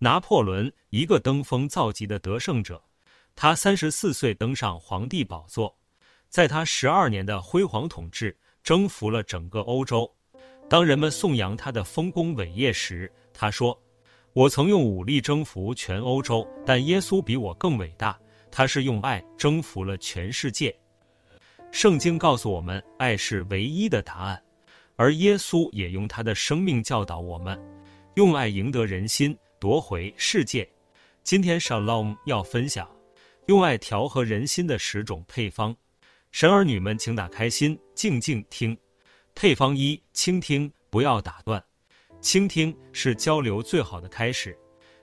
拿破仑，一个登峰造极的得胜者，他三十四岁登上皇帝宝座，在他十二年的辉煌统治，征服了整个欧洲。当人们颂扬他的丰功伟业时，他说：“我曾用武力征服全欧洲，但耶稣比我更伟大，他是用爱征服了全世界。”圣经告诉我们，爱是唯一的答案，而耶稣也用他的生命教导我们，用爱赢得人心。夺回世界。今天 Shalom 要分享用爱调和人心的十种配方。神儿女们，请打开心，静静听。配方一：倾听，不要打断。倾听是交流最好的开始。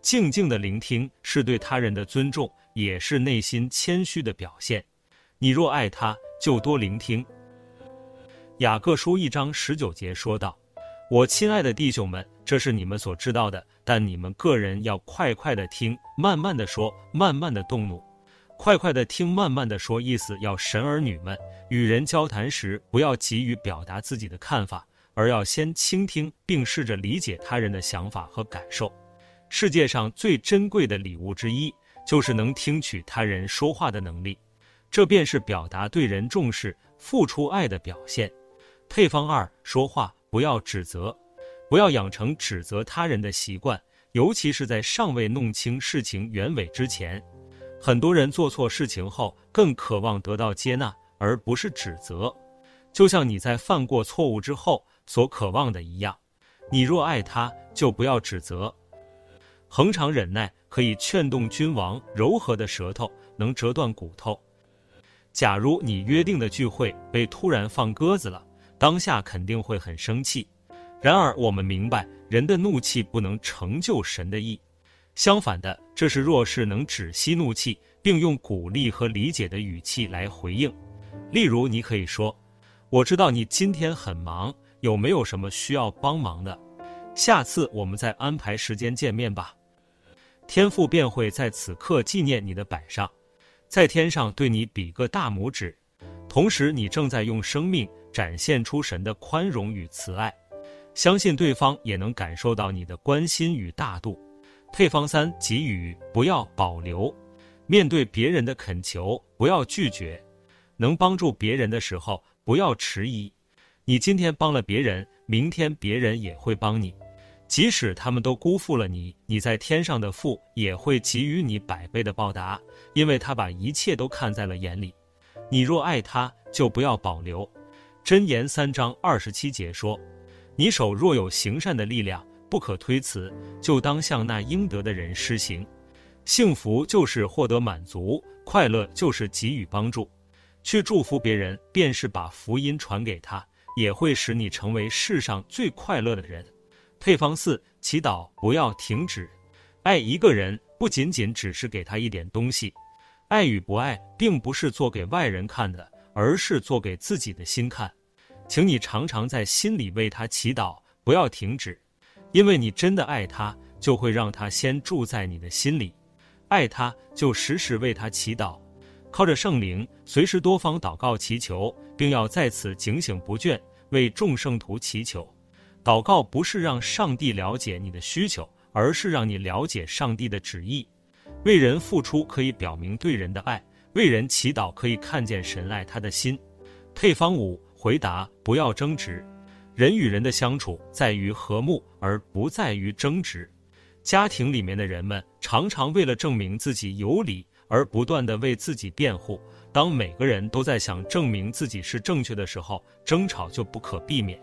静静的聆听是对他人的尊重，也是内心谦虚的表现。你若爱他，就多聆听。雅各书一章十九节说道。我亲爱的弟兄们，这是你们所知道的，但你们个人要快快的听，慢慢的说，慢慢的动怒。快快的听，慢慢的说，意思要神儿女们与人交谈时，不要急于表达自己的看法，而要先倾听，并试着理解他人的想法和感受。世界上最珍贵的礼物之一，就是能听取他人说话的能力，这便是表达对人重视、付出爱的表现。配方二：说话。不要指责，不要养成指责他人的习惯，尤其是在尚未弄清事情原委之前。很多人做错事情后，更渴望得到接纳，而不是指责。就像你在犯过错误之后所渴望的一样。你若爱他，就不要指责。恒常忍耐可以劝动君王，柔和的舌头能折断骨头。假如你约定的聚会被突然放鸽子了。当下肯定会很生气，然而我们明白，人的怒气不能成就神的意。相反的，这是若是能止息怒气，并用鼓励和理解的语气来回应。例如，你可以说：“我知道你今天很忙，有没有什么需要帮忙的？下次我们再安排时间见面吧。”天父便会在此刻纪念你的摆上，在天上对你比个大拇指，同时你正在用生命。展现出神的宽容与慈爱，相信对方也能感受到你的关心与大度。配方三：给予，不要保留。面对别人的恳求，不要拒绝。能帮助别人的时候，不要迟疑。你今天帮了别人，明天别人也会帮你。即使他们都辜负了你，你在天上的父也会给予你百倍的报答，因为他把一切都看在了眼里。你若爱他，就不要保留。箴言三章二十七节说：“你手若有行善的力量，不可推辞，就当向那应得的人施行。幸福就是获得满足，快乐就是给予帮助。去祝福别人，便是把福音传给他，也会使你成为世上最快乐的人。”配方四：祈祷不要停止。爱一个人，不仅仅只是给他一点东西，爱与不爱，并不是做给外人看的，而是做给自己的心看。请你常常在心里为他祈祷，不要停止，因为你真的爱他，就会让他先住在你的心里。爱他，就时时为他祈祷，靠着圣灵，随时多方祷告祈求，并要在此警醒不倦，为众圣徒祈求。祷告不是让上帝了解你的需求，而是让你了解上帝的旨意。为人付出可以表明对人的爱，为人祈祷可以看见神爱他的心。配方五。回答，不要争执。人与人的相处在于和睦，而不在于争执。家庭里面的人们常常为了证明自己有理，而不断的为自己辩护。当每个人都在想证明自己是正确的时候，争吵就不可避免。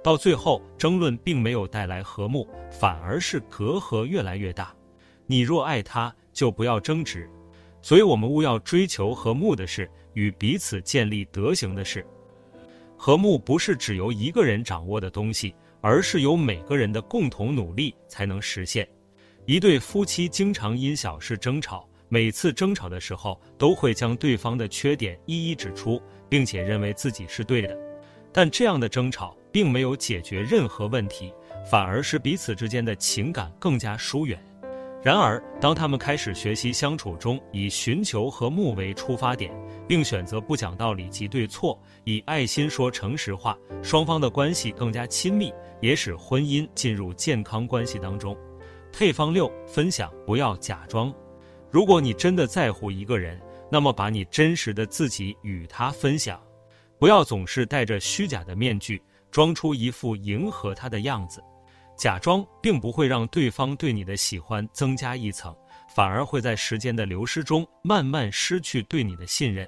到最后，争论并没有带来和睦，反而是隔阂越来越大。你若爱他，就不要争执。所以我们务要追求和睦的事，与彼此建立德行的事。和睦不是只由一个人掌握的东西，而是由每个人的共同努力才能实现。一对夫妻经常因小事争吵，每次争吵的时候都会将对方的缺点一一指出，并且认为自己是对的。但这样的争吵并没有解决任何问题，反而使彼此之间的情感更加疏远。然而，当他们开始学习相处中以寻求和睦为出发点，并选择不讲道理及对错，以爱心说诚实话，双方的关系更加亲密，也使婚姻进入健康关系当中。配方六：分享，不要假装。如果你真的在乎一个人，那么把你真实的自己与他分享，不要总是戴着虚假的面具，装出一副迎合他的样子。假装并不会让对方对你的喜欢增加一层，反而会在时间的流失中慢慢失去对你的信任。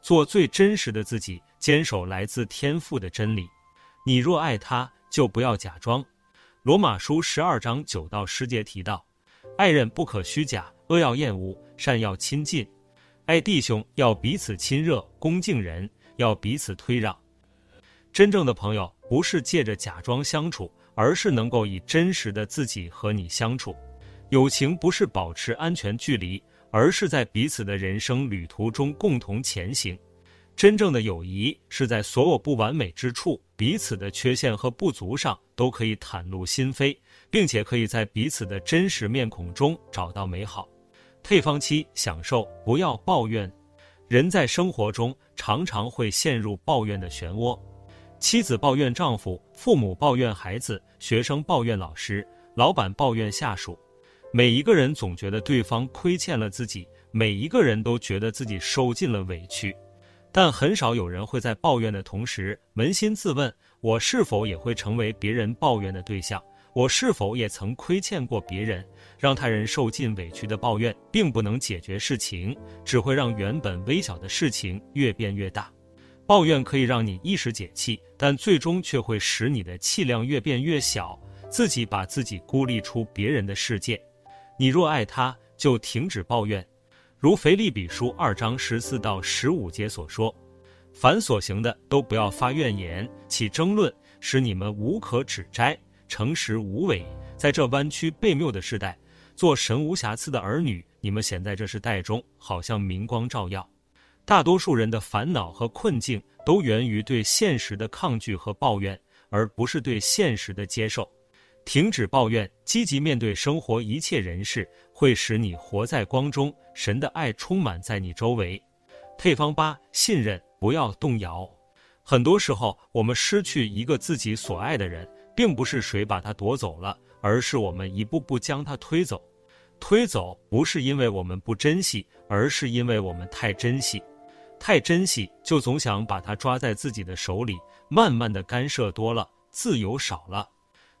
做最真实的自己，坚守来自天赋的真理。你若爱他，就不要假装。罗马书十二章九到十节提到：爱人不可虚假。恶要厌恶，善要亲近，爱弟兄要彼此亲热，恭敬人要彼此推让。真正的朋友不是借着假装相处，而是能够以真实的自己和你相处。友情不是保持安全距离，而是在彼此的人生旅途中共同前行。真正的友谊是在所有不完美之处，彼此的缺陷和不足上都可以袒露心扉，并且可以在彼此的真实面孔中找到美好。配方七，享受，不要抱怨。人在生活中常常会陷入抱怨的漩涡，妻子抱怨丈夫，父母抱怨孩子，学生抱怨老师，老板抱怨下属。每一个人总觉得对方亏欠了自己，每一个人都觉得自己受尽了委屈，但很少有人会在抱怨的同时扪心自问：我是否也会成为别人抱怨的对象？我是否也曾亏欠过别人，让他人受尽委屈的抱怨，并不能解决事情，只会让原本微小的事情越变越大。抱怨可以让你一时解气，但最终却会使你的气量越变越小，自己把自己孤立出别人的世界。你若爱他，就停止抱怨。如腓立比书二章十四到十五节所说：“凡所行的，都不要发怨言，起争论，使你们无可指摘。”诚实无伪，在这弯曲悖谬的时代，做神无瑕疵的儿女。你们显在这世代中，好像明光照耀。大多数人的烦恼和困境，都源于对现实的抗拒和抱怨，而不是对现实的接受。停止抱怨，积极面对生活一切人事，会使你活在光中。神的爱充满在你周围。配方八：信任，不要动摇。很多时候，我们失去一个自己所爱的人。并不是谁把他夺走了，而是我们一步步将他推走。推走不是因为我们不珍惜，而是因为我们太珍惜。太珍惜，就总想把它抓在自己的手里，慢慢的干涉多了，自由少了；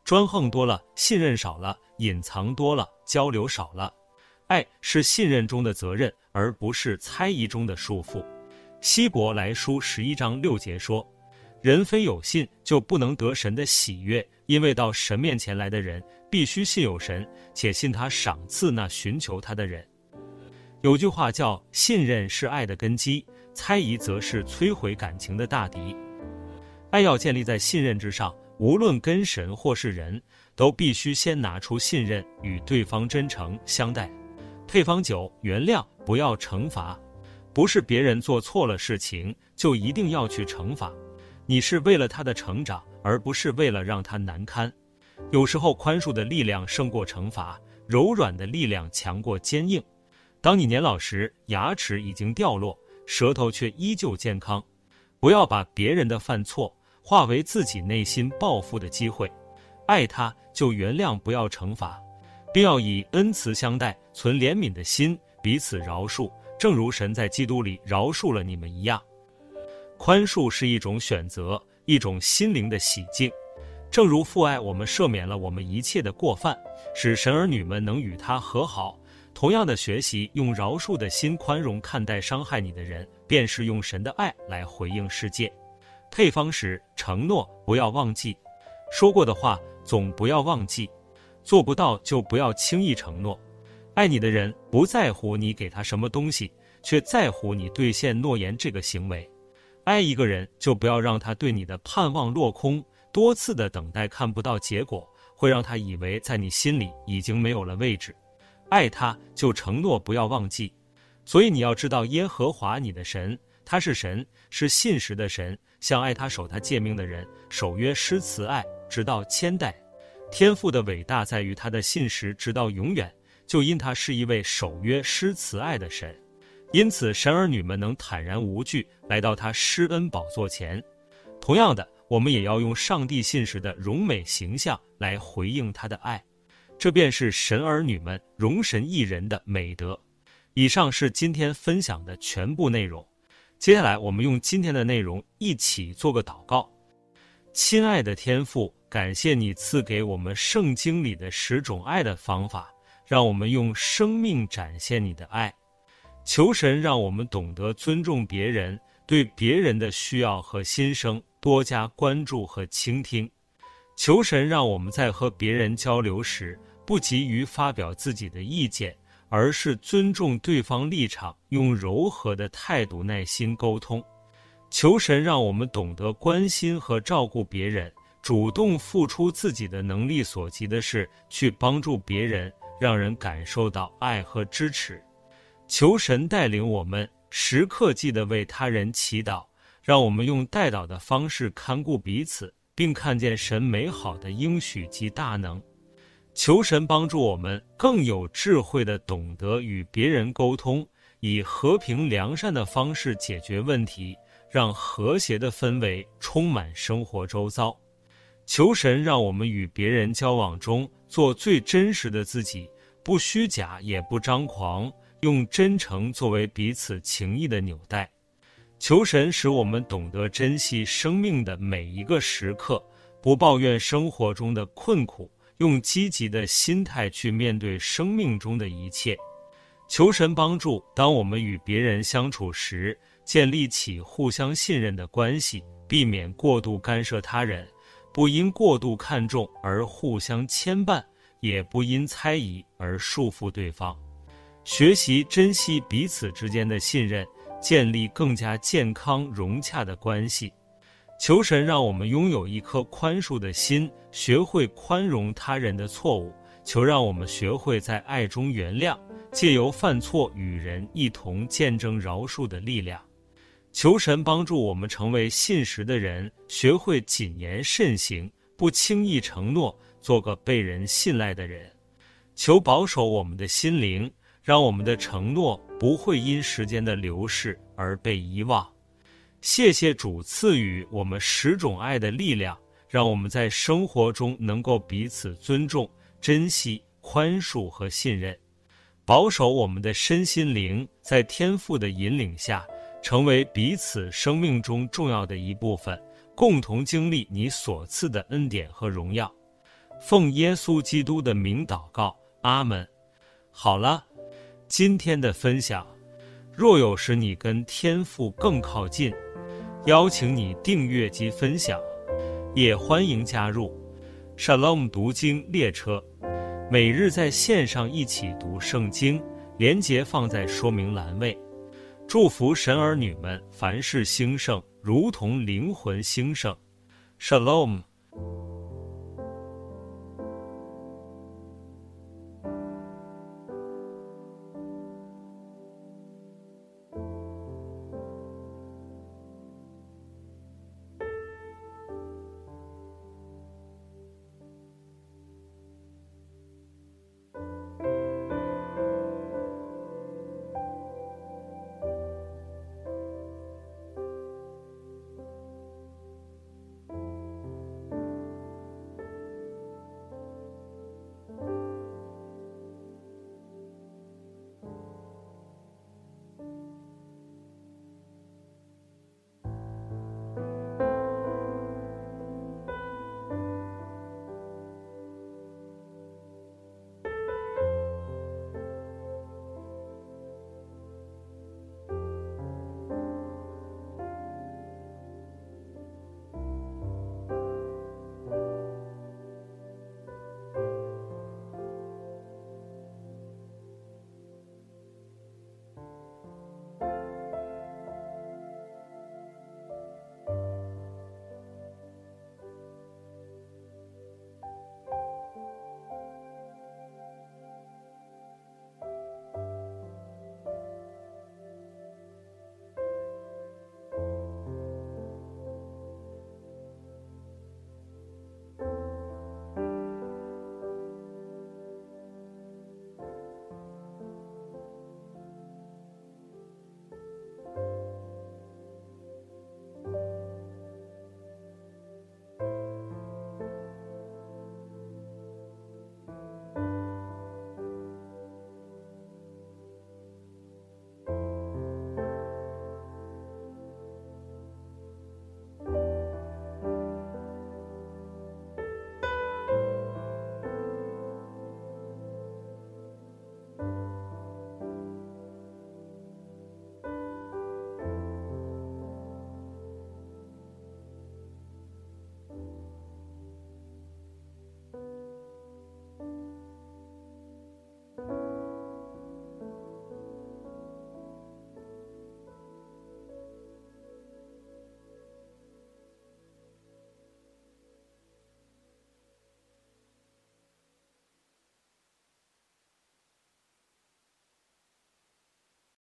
专横多了，信任少了；隐藏多了，交流少了。爱是信任中的责任，而不是猜疑中的束缚。希伯来书十一章六节说。人非有信，就不能得神的喜悦，因为到神面前来的人，必须信有神，且信他赏赐那寻求他的人。有句话叫“信任是爱的根基，猜疑则是摧毁感情的大敌”。爱要建立在信任之上，无论跟神或是人，都必须先拿出信任，与对方真诚相待。配方九，原谅，不要惩罚，不是别人做错了事情，就一定要去惩罚。你是为了他的成长，而不是为了让他难堪。有时候宽恕的力量胜过惩罚，柔软的力量强过坚硬。当你年老时，牙齿已经掉落，舌头却依旧健康，不要把别人的犯错化为自己内心报复的机会。爱他就原谅，不要惩罚，并要以恩慈相待，存怜悯的心，彼此饶恕，正如神在基督里饶恕了你们一样。宽恕是一种选择，一种心灵的洗净。正如父爱我们，赦免了我们一切的过犯，使神儿女们能与他和好。同样的，学习用饶恕的心宽容看待伤害你的人，便是用神的爱来回应世界。配方十，承诺不要忘记，说过的话总不要忘记，做不到就不要轻易承诺。爱你的人不在乎你给他什么东西，却在乎你兑现诺言这个行为。爱一个人，就不要让他对你的盼望落空。多次的等待看不到结果，会让他以为在你心里已经没有了位置。爱他，就承诺不要忘记。所以你要知道，耶和华你的神，他是神，是信实的神，向爱他、守他诫命的人，守约施慈爱，直到千代。天父的伟大在于他的信实，直到永远，就因他是一位守约施慈爱的神。因此，神儿女们能坦然无惧来到他施恩宝座前。同样的，我们也要用上帝信实的荣美形象来回应他的爱。这便是神儿女们容神一人的美德。以上是今天分享的全部内容。接下来，我们用今天的内容一起做个祷告。亲爱的天父，感谢你赐给我们圣经里的十种爱的方法，让我们用生命展现你的爱。求神让我们懂得尊重别人，对别人的需要和心声多加关注和倾听。求神让我们在和别人交流时，不急于发表自己的意见。而是尊重对方立场，用柔和的态度耐心沟通。求神让我们懂得关心和照顾别人，主动付出自己的能力所及的事去帮助别人，让人感受到爱和支持。求神带领我们时刻记得为他人祈祷，让我们用代祷的方式看顾彼此，并看见神美好的应许及大能。求神帮助我们更有智慧的懂得与别人沟通，以和平良善的方式解决问题，让和谐的氛围充满生活周遭。求神让我们与别人交往中做最真实的自己，不虚假也不张狂，用真诚作为彼此情谊的纽带。求神使我们懂得珍惜生命的每一个时刻，不抱怨生活中的困苦。用积极的心态去面对生命中的一切，求神帮助。当我们与别人相处时，建立起互相信任的关系，避免过度干涉他人，不因过度看重而互相牵绊，也不因猜疑而束缚对方。学习珍惜彼此之间的信任，建立更加健康融洽的关系。求神让我们拥有一颗宽恕的心，学会宽容他人的错误。求让我们学会在爱中原谅，借由犯错与人一同见证饶恕的力量。求神帮助我们成为信实的人，学会谨言慎行，不轻易承诺，做个被人信赖的人。求保守我们的心灵，让我们的承诺不会因时间的流逝而被遗忘。谢谢主赐予我们十种爱的力量，让我们在生活中能够彼此尊重、珍惜、宽恕和信任，保守我们的身心灵，在天赋的引领下，成为彼此生命中重要的一部分，共同经历你所赐的恩典和荣耀。奉耶稣基督的名祷告，阿门。好了，今天的分享，若有使你跟天赋更靠近。邀请你订阅及分享，也欢迎加入 Shalom 读经列车，每日在线上一起读圣经，连结放在说明栏位。祝福神儿女们凡事兴盛，如同灵魂兴盛。Shalom。